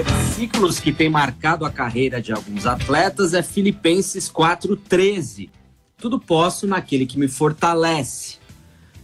Versículos que tem marcado a carreira de alguns atletas é Filipenses 4:13. Tudo posso naquele que me fortalece.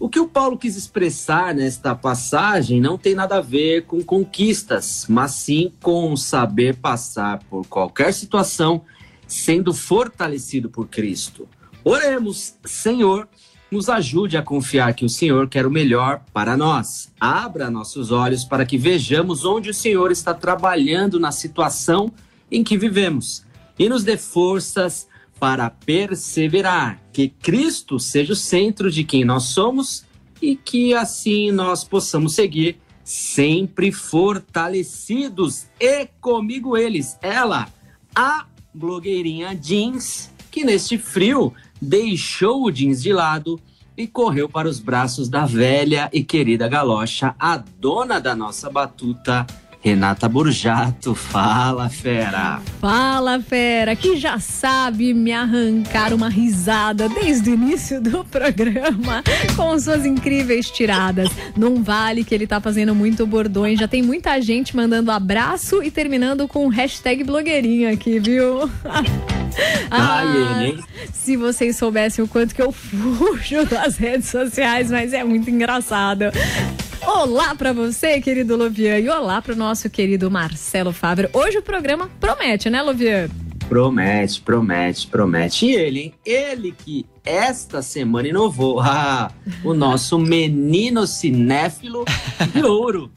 O que o Paulo quis expressar nesta passagem não tem nada a ver com conquistas, mas sim com saber passar por qualquer situação sendo fortalecido por Cristo. Oremos, Senhor, nos ajude a confiar que o Senhor quer o melhor para nós. Abra nossos olhos para que vejamos onde o Senhor está trabalhando na situação em que vivemos e nos dê forças para perseverar. Que Cristo seja o centro de quem nós somos e que assim nós possamos seguir sempre fortalecidos. E comigo eles, ela, a blogueirinha Jeans, que neste frio deixou o jeans de lado e correu para os braços da velha e querida galocha, a dona da nossa batuta, Renata Burjato, fala fera. Fala fera, que já sabe me arrancar uma risada desde o início do programa com suas incríveis tiradas. Não vale que ele tá fazendo muito bordões, já tem muita gente mandando abraço e terminando com hashtag blogueirinha aqui, viu? Ah, ele, se vocês soubessem o quanto que eu fujo das redes sociais, mas é muito engraçado. Olá para você, querido Lovian, e olá para o nosso querido Marcelo Fábio. Hoje o programa promete, né, Lovian? Promete, promete, promete. E ele, hein? Ele que esta semana inovou. Ah, o nosso menino cinéfilo de ouro,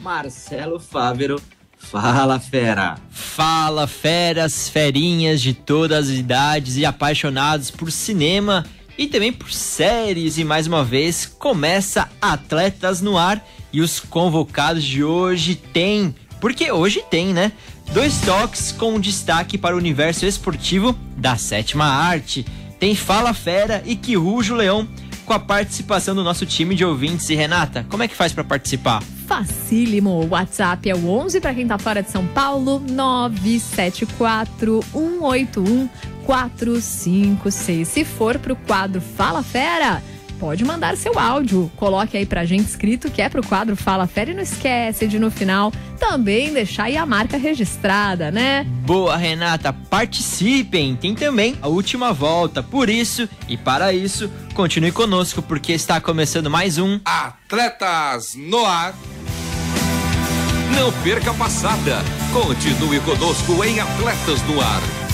Marcelo Fávero. Fala, fera! Fala, feras, ferinhas de todas as idades e apaixonados por cinema e também por séries. E mais uma vez começa Atletas no Ar e os convocados de hoje tem, porque hoje tem, né? Dois toques com destaque para o universo esportivo da sétima arte. Tem Fala Fera e Que Rujo Leão com a participação do nosso time de ouvintes. E Renata, como é que faz para participar? Facílimo. O WhatsApp é o 11 para quem tá fora de São Paulo, 974 181 456. Se for pro quadro Fala Fera, pode mandar seu áudio. Coloque aí pra gente escrito que é pro quadro Fala Fera e não esquece de no final também deixar aí a marca registrada, né? Boa, Renata, participem! Tem também a última volta. Por isso e para isso, continue conosco porque está começando mais um Atletas no Ar. Não perca a passada. Continue conosco em Atletas no Ar.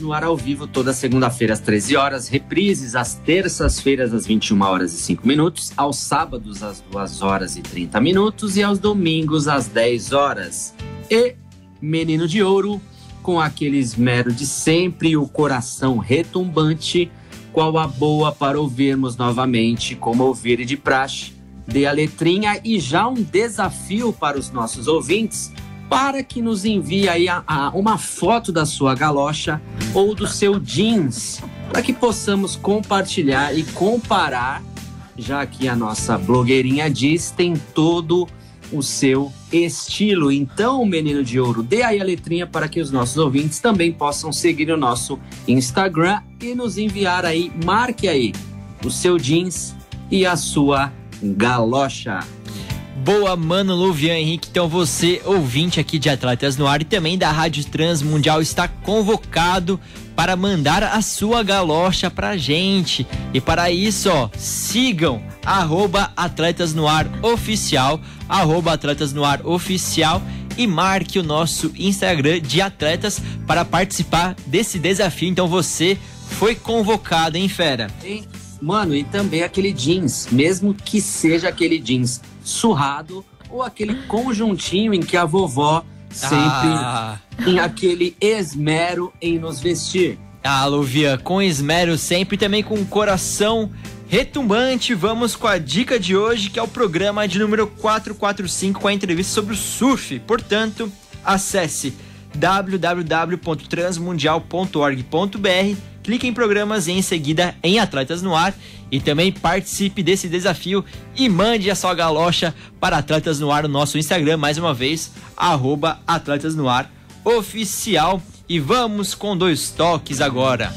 No ar ao vivo toda segunda-feira às 13 horas, reprises às terças-feiras às 21 horas e 5 minutos, aos sábados às 2 horas e 30 minutos e aos domingos às 10 horas. E Menino de Ouro, com aquele esmero de sempre o coração retumbante, qual a boa para ouvirmos novamente, como ouvir de praxe. Dê a letrinha e já um desafio para os nossos ouvintes para que nos envie aí a, a, uma foto da sua galocha ou do seu jeans, para que possamos compartilhar e comparar, já que a nossa blogueirinha diz tem todo o seu estilo. Então, menino de ouro, dê aí a letrinha para que os nossos ouvintes também possam seguir o nosso Instagram e nos enviar aí, marque aí o seu jeans e a sua galocha. Boa, mano Luvian Henrique. Então você, ouvinte aqui de Atletas no Ar e também da Rádio Transmundial, está convocado para mandar a sua galocha pra gente. E para isso, ó, sigam arroba Atletas no Ar Oficial, arroba Atletas no Ar Oficial e marque o nosso Instagram de atletas para participar desse desafio. Então você foi convocado, hein, Fera? Mano, e também aquele jeans, mesmo que seja aquele jeans surrado ou aquele conjuntinho em que a vovó sempre ah. tem aquele esmero em nos vestir. Ah, Luvia, com esmero sempre, também com coração retumbante, vamos com a dica de hoje, que é o programa de número 445 com a entrevista sobre o surf. Portanto, acesse www.transmundial.org.br, clique em programas e em seguida em Atletas no Ar e também participe desse desafio e mande a sua galocha para Atletas no Ar no nosso Instagram, mais uma vez, arroba Atletas no Ar oficial. E vamos com dois toques agora.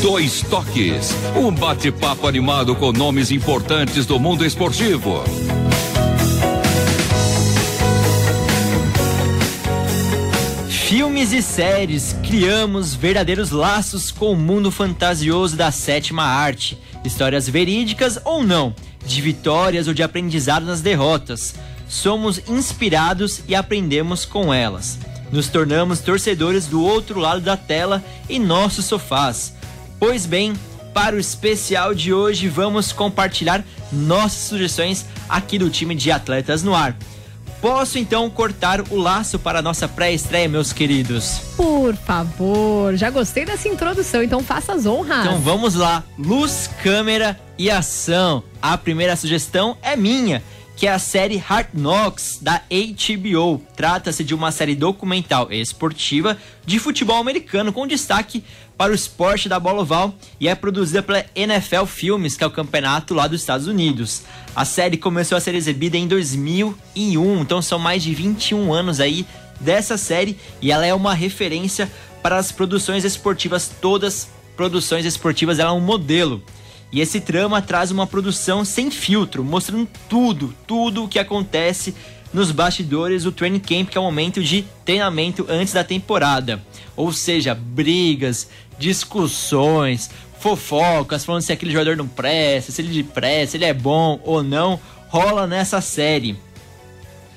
Dois Toques. Um bate-papo animado com nomes importantes do mundo esportivo. Filmes e séries, criamos verdadeiros laços com o mundo fantasioso da sétima arte. Histórias verídicas ou não, de vitórias ou de aprendizado nas derrotas. Somos inspirados e aprendemos com elas. Nos tornamos torcedores do outro lado da tela em nossos sofás. Pois bem, para o especial de hoje vamos compartilhar nossas sugestões aqui do time de Atletas no Ar. Posso então cortar o laço para a nossa pré-estreia, meus queridos? Por favor, já gostei dessa introdução, então faça as honras. Então vamos lá, luz, câmera e ação. A primeira sugestão é minha que é a série Hard Knocks da HBO. Trata-se de uma série documental esportiva de futebol americano com destaque para o esporte da bola oval e é produzida pela NFL Filmes, que é o campeonato lá dos Estados Unidos. A série começou a ser exibida em 2001, então são mais de 21 anos aí dessa série e ela é uma referência para as produções esportivas todas produções esportivas, ela é um modelo. E esse trama traz uma produção sem filtro, mostrando tudo, tudo o que acontece nos bastidores do training camp, que é o momento de treinamento antes da temporada. Ou seja, brigas, discussões, fofocas, falando se aquele jogador não presta, se ele presta, ele é bom ou não, rola nessa série.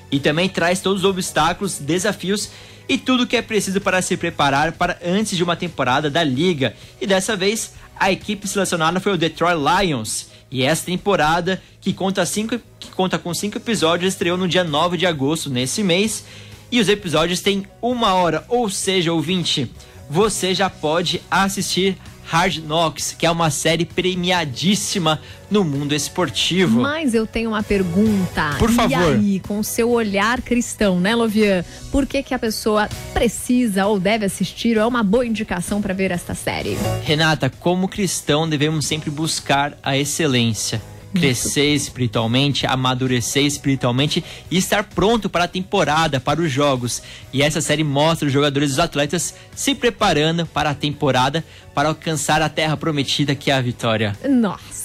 E também traz todos os obstáculos, desafios e tudo o que é preciso para se preparar para antes de uma temporada da liga. E dessa vez a equipe selecionada foi o Detroit Lions. E essa temporada, que conta, cinco, que conta com cinco episódios, estreou no dia 9 de agosto nesse mês. E os episódios têm uma hora, ou seja, ouvinte, você já pode assistir Hard Knocks, que é uma série premiadíssima no mundo esportivo. Mas eu tenho uma pergunta. Por favor. E aí, com o seu olhar cristão, né, Lovian? Por que, que a pessoa precisa ou deve assistir ou é uma boa indicação para ver esta série? Renata, como cristão, devemos sempre buscar a excelência crescer espiritualmente, amadurecer espiritualmente e estar pronto para a temporada, para os jogos. E essa série mostra os jogadores e os atletas se preparando para a temporada para alcançar a terra prometida que é a vitória. Nossa!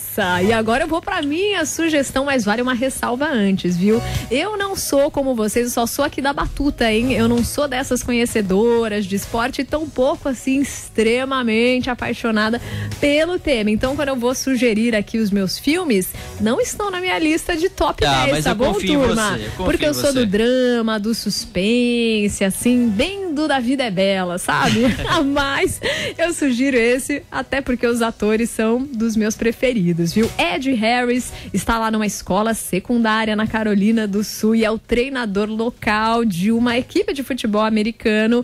E agora eu vou para minha sugestão, mas vale uma ressalva antes, viu? Eu não sou como vocês, eu só sou aqui da batuta, hein? Eu não sou dessas conhecedoras de esporte, tão pouco assim, extremamente apaixonada pelo tema. Então, quando eu vou sugerir aqui os meus filmes, não estão na minha lista de top ah, 10, tá bom, turma? Eu Porque eu sou do drama, do suspense, assim, bem do Da Vida é Bela, sabe? Mas eu sugiro esse, até porque os atores são dos meus preferidos viu? Ed Harris está lá numa escola secundária na Carolina do Sul e é o treinador local de uma equipe de futebol americano.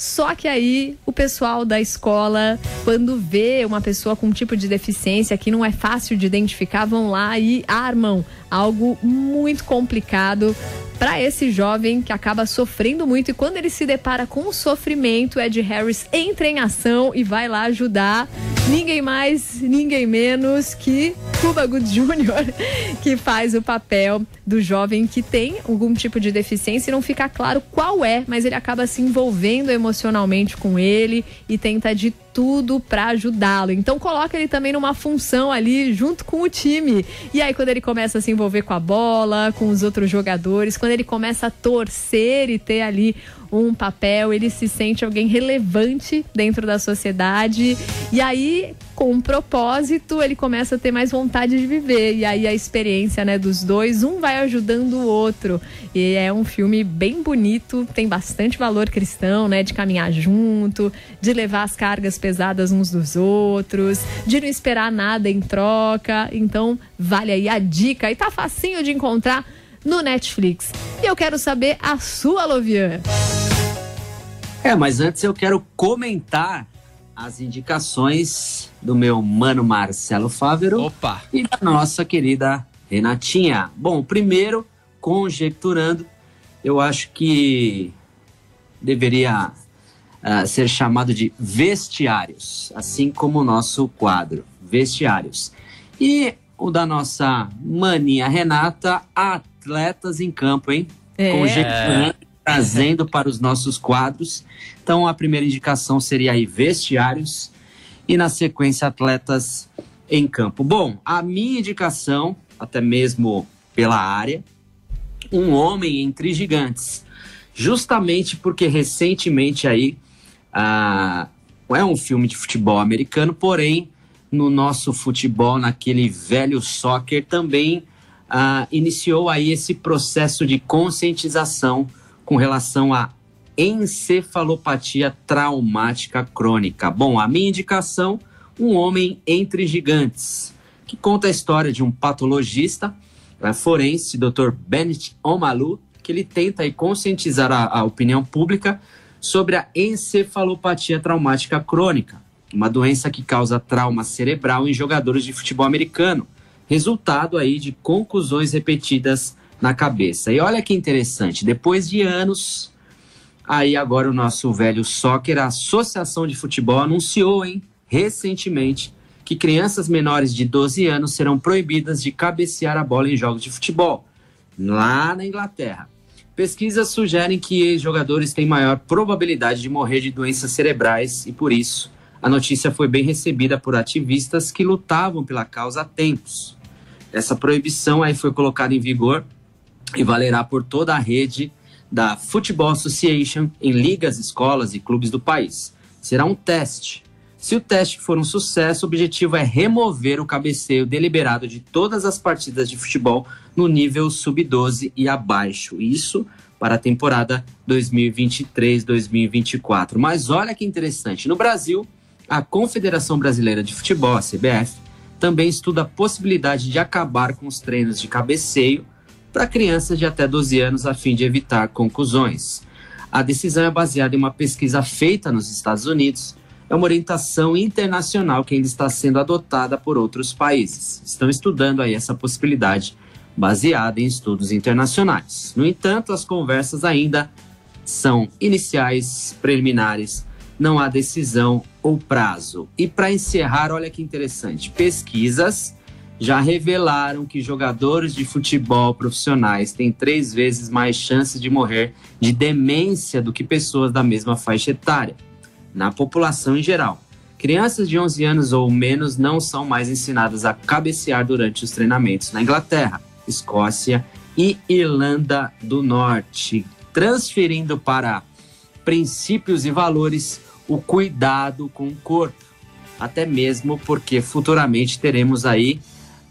Só que aí o pessoal da escola, quando vê uma pessoa com um tipo de deficiência que não é fácil de identificar, vão lá e armam algo muito complicado para esse jovem que acaba sofrendo muito e quando ele se depara com o sofrimento, Ed Harris entra em ação e vai lá ajudar ninguém mais, ninguém menos que Cuba Good Jr., que faz o papel do jovem que tem algum tipo de deficiência e não fica claro qual é, mas ele acaba se envolvendo emocionalmente com ele e tenta de tudo para ajudá-lo. Então coloca ele também numa função ali junto com o time. E aí quando ele começa a se envolver com a bola, com os outros jogadores, quando ele começa a torcer e ter ali um papel, ele se sente alguém relevante dentro da sociedade. E aí, com um propósito, ele começa a ter mais vontade de viver. E aí a experiência, né, dos dois, um vai ajudando o outro. E é um filme bem bonito, tem bastante valor cristão, né, de caminhar junto, de levar as cargas pesadas uns dos outros, de não esperar nada em troca. Então, vale aí a dica. E tá facinho de encontrar no Netflix. E eu quero saber a sua, Lovian. É, mas antes eu quero comentar as indicações do meu mano Marcelo Fávero Opa. e da nossa querida Renatinha. Bom, primeiro, conjecturando, eu acho que deveria uh, ser chamado de vestiários, assim como o nosso quadro, vestiários. E o da nossa maninha Renata, atletas em campo, hein? É. Conjecturando, trazendo para os nossos quadros. Então, a primeira indicação seria aí vestiários e, na sequência, atletas em campo. Bom, a minha indicação, até mesmo pela área, um homem entre gigantes. Justamente porque recentemente aí ah, é um filme de futebol americano, porém no nosso futebol, naquele velho soccer, também ah, iniciou aí esse processo de conscientização com relação à encefalopatia traumática crônica. Bom, a minha indicação, um homem entre gigantes, que conta a história de um patologista é, forense, Dr. Bennett Omalu, que ele tenta conscientizar a, a opinião pública sobre a encefalopatia traumática crônica, uma doença que causa trauma cerebral em jogadores de futebol americano, resultado aí de conclusões repetidas na cabeça. E olha que interessante, depois de anos, aí agora o nosso velho soccer, a Associação de Futebol anunciou, hein, recentemente, que crianças menores de 12 anos serão proibidas de cabecear a bola em jogos de futebol, lá na Inglaterra. Pesquisas sugerem que jogadores têm maior probabilidade de morrer de doenças cerebrais e, por isso, a notícia foi bem recebida por ativistas que lutavam pela causa há tempos. Essa proibição aí foi colocada em vigor e valerá por toda a rede da Football Association em ligas, escolas e clubes do país. Será um teste. Se o teste for um sucesso, o objetivo é remover o cabeceio deliberado de todas as partidas de futebol no nível sub-12 e abaixo. Isso para a temporada 2023-2024. Mas olha que interessante, no Brasil, a Confederação Brasileira de Futebol, a CBF, também estuda a possibilidade de acabar com os treinos de cabeceio para crianças de até 12 anos a fim de evitar conclusões. A decisão é baseada em uma pesquisa feita nos Estados Unidos. É uma orientação internacional que ainda está sendo adotada por outros países. Estão estudando aí essa possibilidade baseada em estudos internacionais. No entanto, as conversas ainda são iniciais, preliminares, não há decisão ou prazo. E para encerrar, olha que interessante: pesquisas já revelaram que jogadores de futebol profissionais têm três vezes mais chances de morrer de demência do que pessoas da mesma faixa etária, na população em geral. Crianças de 11 anos ou menos não são mais ensinadas a cabecear durante os treinamentos na Inglaterra, Escócia e Irlanda do Norte, transferindo para princípios e valores o cuidado com o corpo, até mesmo porque futuramente teremos aí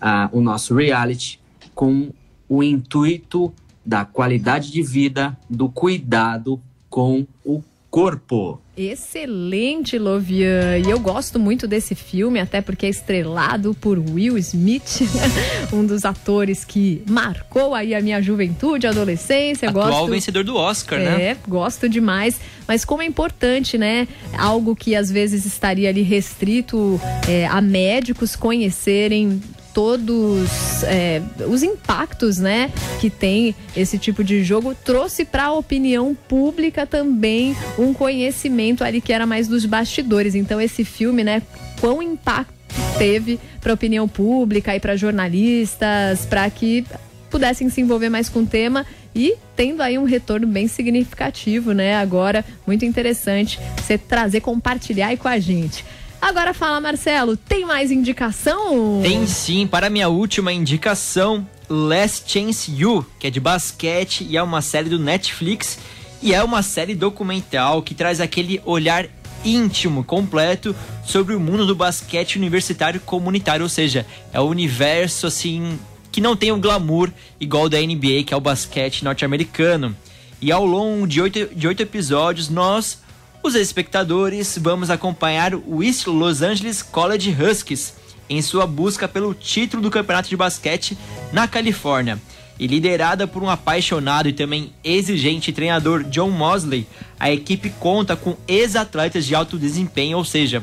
uh, o nosso reality com o intuito da qualidade de vida, do cuidado com o corpo. Excelente, Lovian. E eu gosto muito desse filme, até porque é estrelado por Will Smith, um dos atores que marcou aí a minha juventude, adolescência. Atual gosto... vencedor do Oscar, é, né? É, gosto demais. Mas como é importante, né? Algo que às vezes estaria ali restrito é, a médicos conhecerem todos é, os impactos, né, que tem esse tipo de jogo, trouxe para a opinião pública também um conhecimento ali que era mais dos bastidores. Então esse filme, né, quão impacto teve para a opinião pública e para jornalistas, para que pudessem se envolver mais com o tema e tendo aí um retorno bem significativo, né? Agora, muito interessante você trazer, compartilhar aí com a gente. Agora fala, Marcelo, tem mais indicação? Tem sim, para minha última indicação, Last Chance You, que é de basquete e é uma série do Netflix E é uma série documental que traz aquele olhar íntimo, completo sobre o mundo do basquete universitário comunitário, ou seja, é o universo assim que não tem o glamour igual da NBA, que é o basquete norte-americano. E ao longo de oito, de oito episódios, nós, os espectadores, vamos acompanhar o East Los Angeles College Huskies em sua busca pelo título do campeonato de basquete na Califórnia. E liderada por um apaixonado e também exigente treinador John Mosley, a equipe conta com ex-atletas de alto desempenho, ou seja,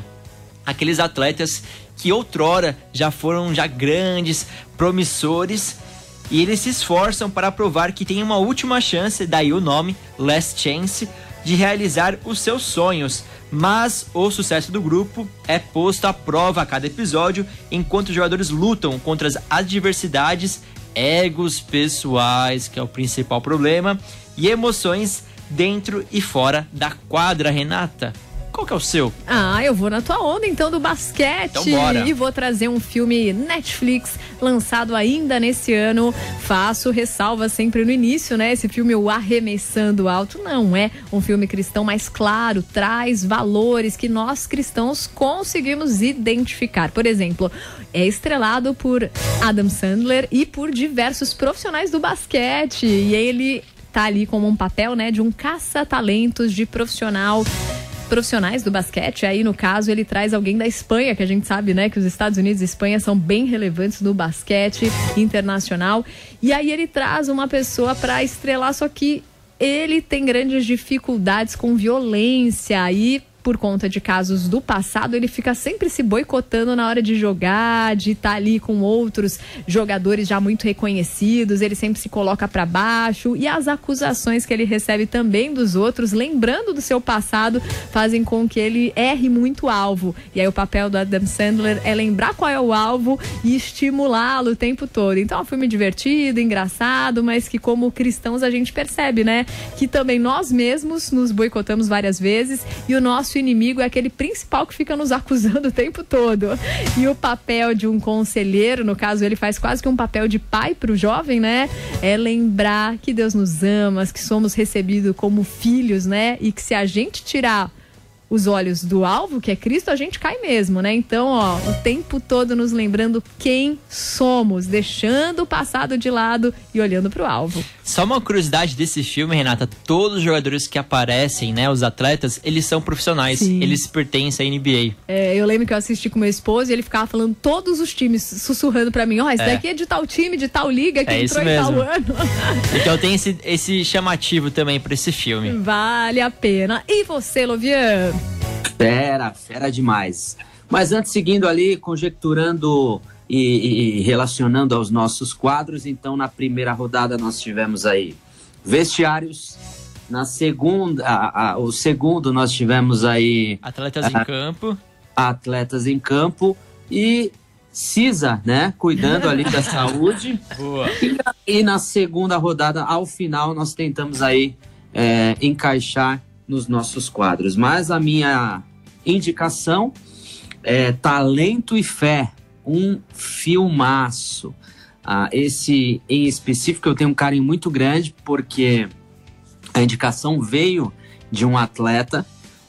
aqueles atletas que outrora já foram já grandes, promissores, e eles se esforçam para provar que tem uma última chance, daí o nome Last Chance, de realizar os seus sonhos. Mas o sucesso do grupo é posto à prova a cada episódio, enquanto os jogadores lutam contra as adversidades, egos pessoais, que é o principal problema, e emoções dentro e fora da quadra, Renata. Qual que é o seu? Ah, eu vou na tua onda então do basquete. Então bora. E vou trazer um filme Netflix lançado ainda nesse ano. Faço ressalva sempre no início, né? Esse filme O Arremessando Alto não é um filme cristão, mas claro, traz valores que nós cristãos conseguimos identificar. Por exemplo, é estrelado por Adam Sandler e por diversos profissionais do basquete. E ele tá ali como um papel, né, de um caça-talentos de profissional profissionais do basquete. Aí, no caso, ele traz alguém da Espanha, que a gente sabe, né, que os Estados Unidos e Espanha são bem relevantes no basquete internacional. E aí ele traz uma pessoa para estrelar, só que ele tem grandes dificuldades com violência e por conta de casos do passado, ele fica sempre se boicotando na hora de jogar, de estar tá ali com outros jogadores já muito reconhecidos, ele sempre se coloca para baixo e as acusações que ele recebe também dos outros, lembrando do seu passado, fazem com que ele erre muito alvo. E aí o papel do Adam Sandler é lembrar qual é o alvo e estimulá-lo o tempo todo. Então é um filme divertido, engraçado, mas que como cristãos a gente percebe, né, que também nós mesmos nos boicotamos várias vezes e o nosso inimigo é aquele principal que fica nos acusando o tempo todo. E o papel de um conselheiro, no caso, ele faz quase que um papel de pai para o jovem, né? É lembrar que Deus nos ama, que somos recebidos como filhos, né? E que se a gente tirar os olhos do alvo, que é Cristo, a gente cai mesmo, né? Então, ó, o tempo todo nos lembrando quem somos, deixando o passado de lado e olhando para o alvo. Só uma curiosidade desse filme, Renata, todos os jogadores que aparecem, né, os atletas, eles são profissionais, Sim. eles pertencem à NBA. É, eu lembro que eu assisti com meu esposo e ele ficava falando todos os times, sussurrando para mim, ó, oh, esse é. daqui é de tal time, de tal liga, que é entrou em tal ano. então tem esse, esse chamativo também para esse filme. Vale a pena. E você, Lovian? Fera, fera demais. Mas antes, seguindo ali, conjecturando e, e, relacionando aos nossos quadros, então na primeira rodada nós tivemos aí vestiários. Na segunda, a, a, o segundo nós tivemos aí. Atletas a, em campo. Atletas em campo. E CISA, né? Cuidando ali da saúde. Boa. E, e, na segunda rodada, ao final, nós tentamos aí é, encaixar nos nossos quadros. Mas a minha indicação é Talento e Fé, um filmaço. Ah, esse em específico eu tenho um carinho muito grande porque a indicação veio de um atleta,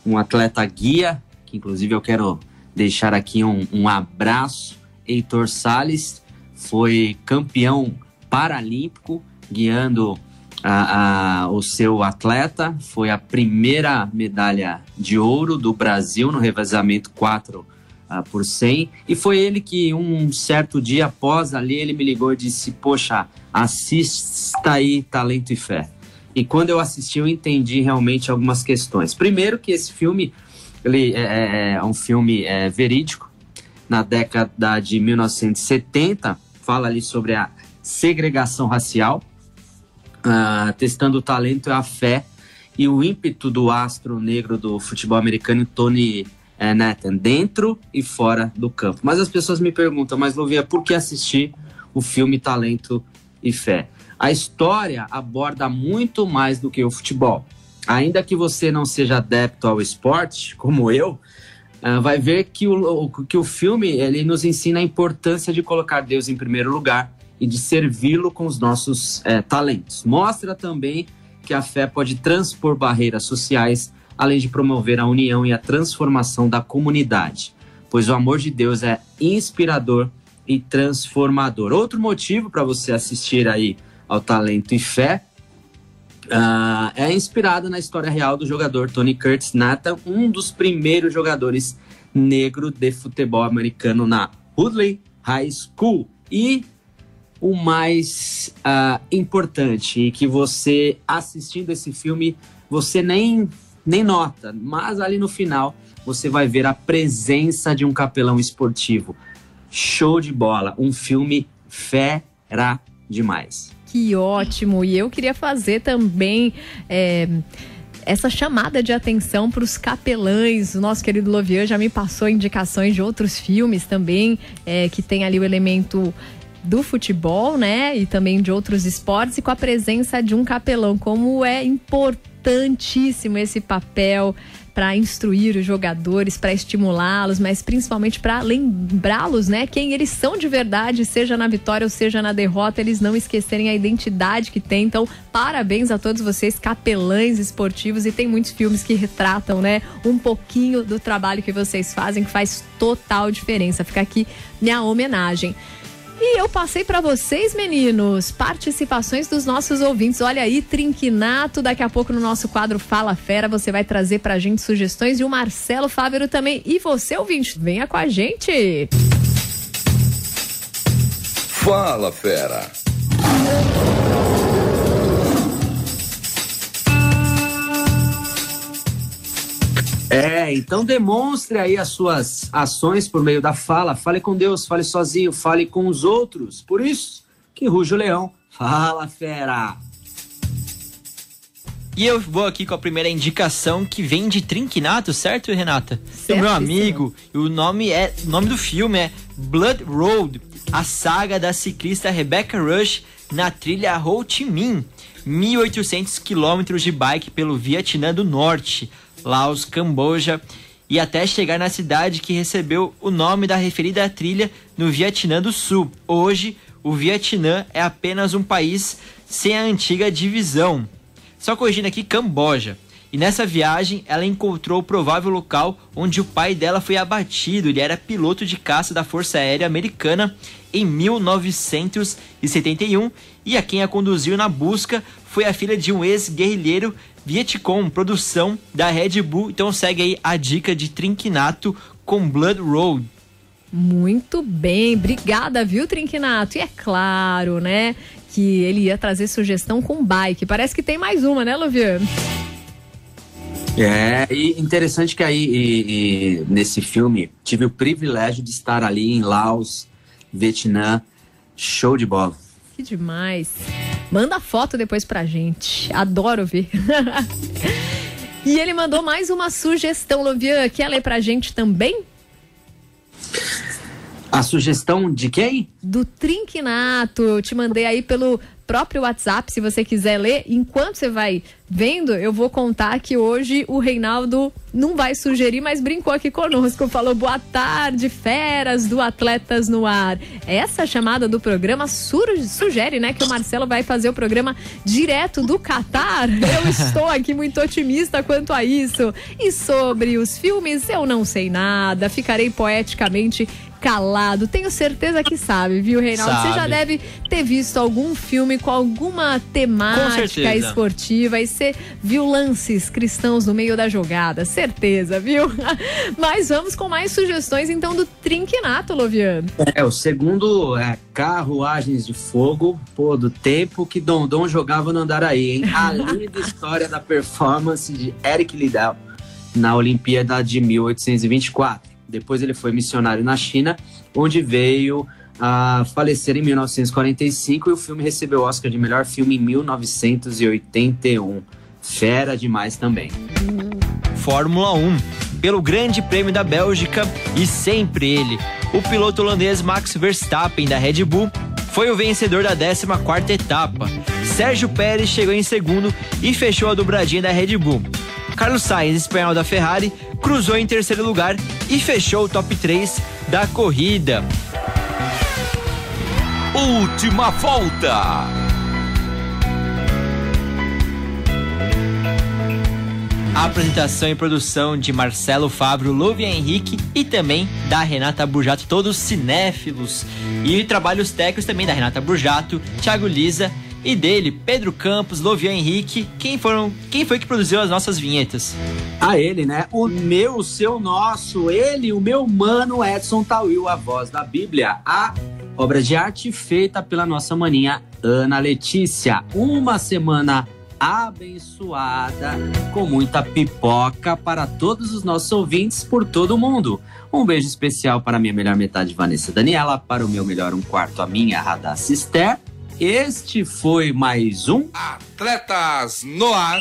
um atleta guia, que inclusive eu quero deixar aqui um, um abraço. Heitor Sales foi campeão paralímpico guiando a, a, o seu atleta. Foi a primeira medalha de ouro do Brasil no revezamento 4 uh, ah, por 100. E foi ele que, um certo dia após ali, ele me ligou e disse: Poxa, assista aí Talento e Fé. E quando eu assisti, eu entendi realmente algumas questões. Primeiro, que esse filme ele é, é, é um filme é, verídico. Na década de 1970, fala ali sobre a segregação racial uh, testando o talento e a fé e o ímpeto do astro negro do futebol americano, Tony uh, Nathan, dentro e fora do campo. Mas as pessoas me perguntam, mas Lovia, por que assistir o filme Talento e Fé? A história aborda muito mais do que o futebol. Ainda que você não seja adepto ao esporte, como eu, uh, vai ver que o, que o filme ele nos ensina a importância de colocar Deus em primeiro lugar e de servi-lo com os nossos é, talentos. Mostra também que a fé pode transpor barreiras sociais, além de promover a união e a transformação da comunidade, pois o amor de Deus é inspirador e transformador. Outro motivo para você assistir aí ao Talento e Fé uh, é inspirado na história real do jogador Tony Curtis Nathan, um dos primeiros jogadores negro de futebol americano na Woodley High School. E o mais uh, importante, e que você assistindo esse filme, você nem, nem nota, mas ali no final você vai ver a presença de um capelão esportivo. Show de bola, um filme fera demais. Que ótimo! E eu queria fazer também. É essa chamada de atenção para os capelães. O nosso querido Lovian já me passou indicações de outros filmes também, é, que tem ali o elemento do futebol, né? E também de outros esportes, e com a presença de um capelão. Como é importantíssimo esse papel para instruir os jogadores, para estimulá-los, mas principalmente para lembrá-los, né, quem eles são de verdade, seja na vitória ou seja na derrota, eles não esquecerem a identidade que tem. Então, parabéns a todos vocês, capelães esportivos, e tem muitos filmes que retratam, né, um pouquinho do trabalho que vocês fazem, que faz total diferença. Fica aqui minha homenagem. E eu passei para vocês, meninos, participações dos nossos ouvintes. Olha aí, Trinquinato, daqui a pouco no nosso quadro Fala Fera, você vai trazer pra gente sugestões e o Marcelo Fávero também. E você, ouvinte, venha com a gente. Fala Fera. É, então demonstre aí as suas ações por meio da fala. Fale com Deus, fale sozinho, fale com os outros. Por isso que ruge o leão. Fala, fera! E eu vou aqui com a primeira indicação que vem de Trinquinato, certo, Renata? Certo, o meu amigo, e o nome é, o nome do filme é Blood Road, a saga da ciclista Rebecca Rush na trilha Ho Chi Minh, 1800 quilômetros de bike pelo Vietnã do Norte. Laos, Camboja e até chegar na cidade que recebeu o nome da referida trilha no Vietnã do Sul. Hoje, o Vietnã é apenas um país sem a antiga divisão. Só corrigindo aqui, Camboja. E nessa viagem, ela encontrou o provável local onde o pai dela foi abatido. Ele era piloto de caça da Força Aérea Americana em 1971 e a quem a conduziu na busca foi a filha de um ex-guerrilheiro Vietcong, produção da Red Bull. Então segue aí a dica de Trinquinato com Blood Road. Muito bem, obrigada, viu, Trinquinato? E é claro, né, que ele ia trazer sugestão com bike. Parece que tem mais uma, né, Luvian? É, e interessante que aí e, e, nesse filme tive o privilégio de estar ali em Laos, Vietnã, show de bola. Que demais. Manda foto depois pra gente. Adoro ver. e ele mandou mais uma sugestão, Lovian. Quer ler pra gente também? A sugestão de quem? Do Trinquinato. Eu te mandei aí pelo próprio WhatsApp, se você quiser ler. Enquanto você vai vendo, eu vou contar que hoje o Reinaldo não vai sugerir, mas brincou aqui conosco. Falou boa tarde, feras do Atletas no Ar. Essa chamada do programa sugere, né, que o Marcelo vai fazer o programa direto do Catar. Eu estou aqui muito otimista quanto a isso. E sobre os filmes, eu não sei nada. Ficarei poeticamente calado. Tenho certeza que sabe, viu, Reinaldo? Sabe. Você já deve ter visto algum filme com alguma temática com esportiva e você viu lances cristãos no meio da jogada. Certeza, viu? Mas vamos com mais sugestões, então, do Trinquinato, Loviano. É, o segundo é Carruagens de Fogo, pô, do tempo que Dondon jogava no Andaraí, hein? A linda história da performance de Eric Liddell na Olimpíada de 1824. Depois ele foi missionário na China, onde veio a falecer em 1945 e o filme recebeu o Oscar de melhor filme em 1981. Fera demais também. Fórmula 1. Pelo Grande Prêmio da Bélgica e sempre ele, o piloto holandês Max Verstappen da Red Bull foi o vencedor da 14ª etapa. Sérgio Pérez chegou em segundo e fechou a dobradinha da Red Bull. Carlos Sainz, espanhol da Ferrari, cruzou em terceiro lugar e fechou o top 3 da corrida. Última volta. A apresentação e produção de Marcelo Fábio, Louvia Henrique e também da Renata Burjato, todos cinéfilos. E trabalhos técnicos também da Renata Burjato, Thiago Lisa e dele, Pedro Campos, Lovian Henrique. Quem foram, quem foi que produziu as nossas vinhetas? A ele, né? O meu, o seu, nosso, ele, o meu mano Edson Tawil, a voz da Bíblia, a obra de arte feita pela nossa maninha Ana Letícia. Uma semana abençoada, com muita pipoca para todos os nossos ouvintes por todo o mundo. Um beijo especial para minha melhor metade, Vanessa Daniela, para o meu melhor um quarto, a minha Radassa Esther. Este foi mais um Atletas no Ar.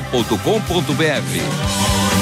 jornal.com.br.